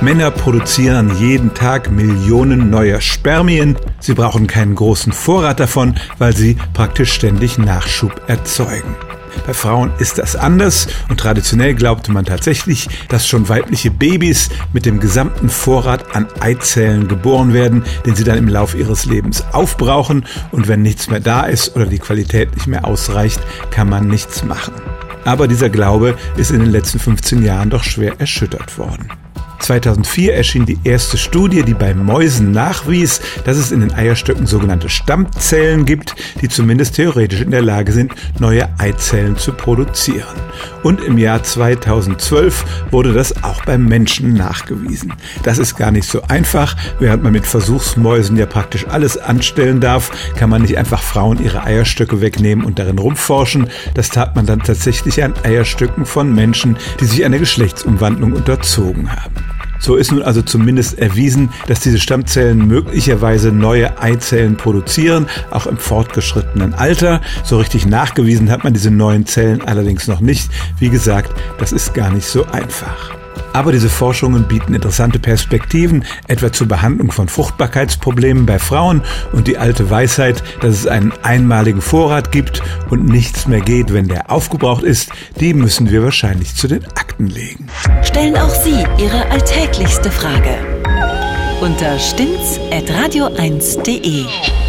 Männer produzieren jeden Tag Millionen neuer Spermien. Sie brauchen keinen großen Vorrat davon, weil sie praktisch ständig Nachschub erzeugen. Bei Frauen ist das anders und traditionell glaubte man tatsächlich, dass schon weibliche Babys mit dem gesamten Vorrat an Eizellen geboren werden, den sie dann im Lauf ihres Lebens aufbrauchen und wenn nichts mehr da ist oder die Qualität nicht mehr ausreicht, kann man nichts machen. Aber dieser Glaube ist in den letzten 15 Jahren doch schwer erschüttert worden. 2004 erschien die erste Studie, die bei Mäusen nachwies, dass es in den Eierstöcken sogenannte Stammzellen gibt, die zumindest theoretisch in der Lage sind, neue Eizellen zu produzieren. Und im Jahr 2012 wurde das auch beim Menschen nachgewiesen. Das ist gar nicht so einfach. Während man mit Versuchsmäusen ja praktisch alles anstellen darf, kann man nicht einfach Frauen ihre Eierstöcke wegnehmen und darin rumforschen. Das tat man dann tatsächlich an Eierstöcken von Menschen, die sich einer Geschlechtsumwandlung unterzogen haben. So ist nun also zumindest erwiesen, dass diese Stammzellen möglicherweise neue Eizellen produzieren, auch im fortgeschrittenen Alter. So richtig nachgewiesen hat man diese neuen Zellen allerdings noch nicht. Wie gesagt, das ist gar nicht so einfach. Aber diese Forschungen bieten interessante Perspektiven, etwa zur Behandlung von Fruchtbarkeitsproblemen bei Frauen und die alte Weisheit, dass es einen einmaligen Vorrat gibt und nichts mehr geht, wenn der aufgebraucht ist, die müssen wir wahrscheinlich zu den Akten legen. Stellen auch Sie Ihre alltäglichste Frage unter stimmtz.radio1.de.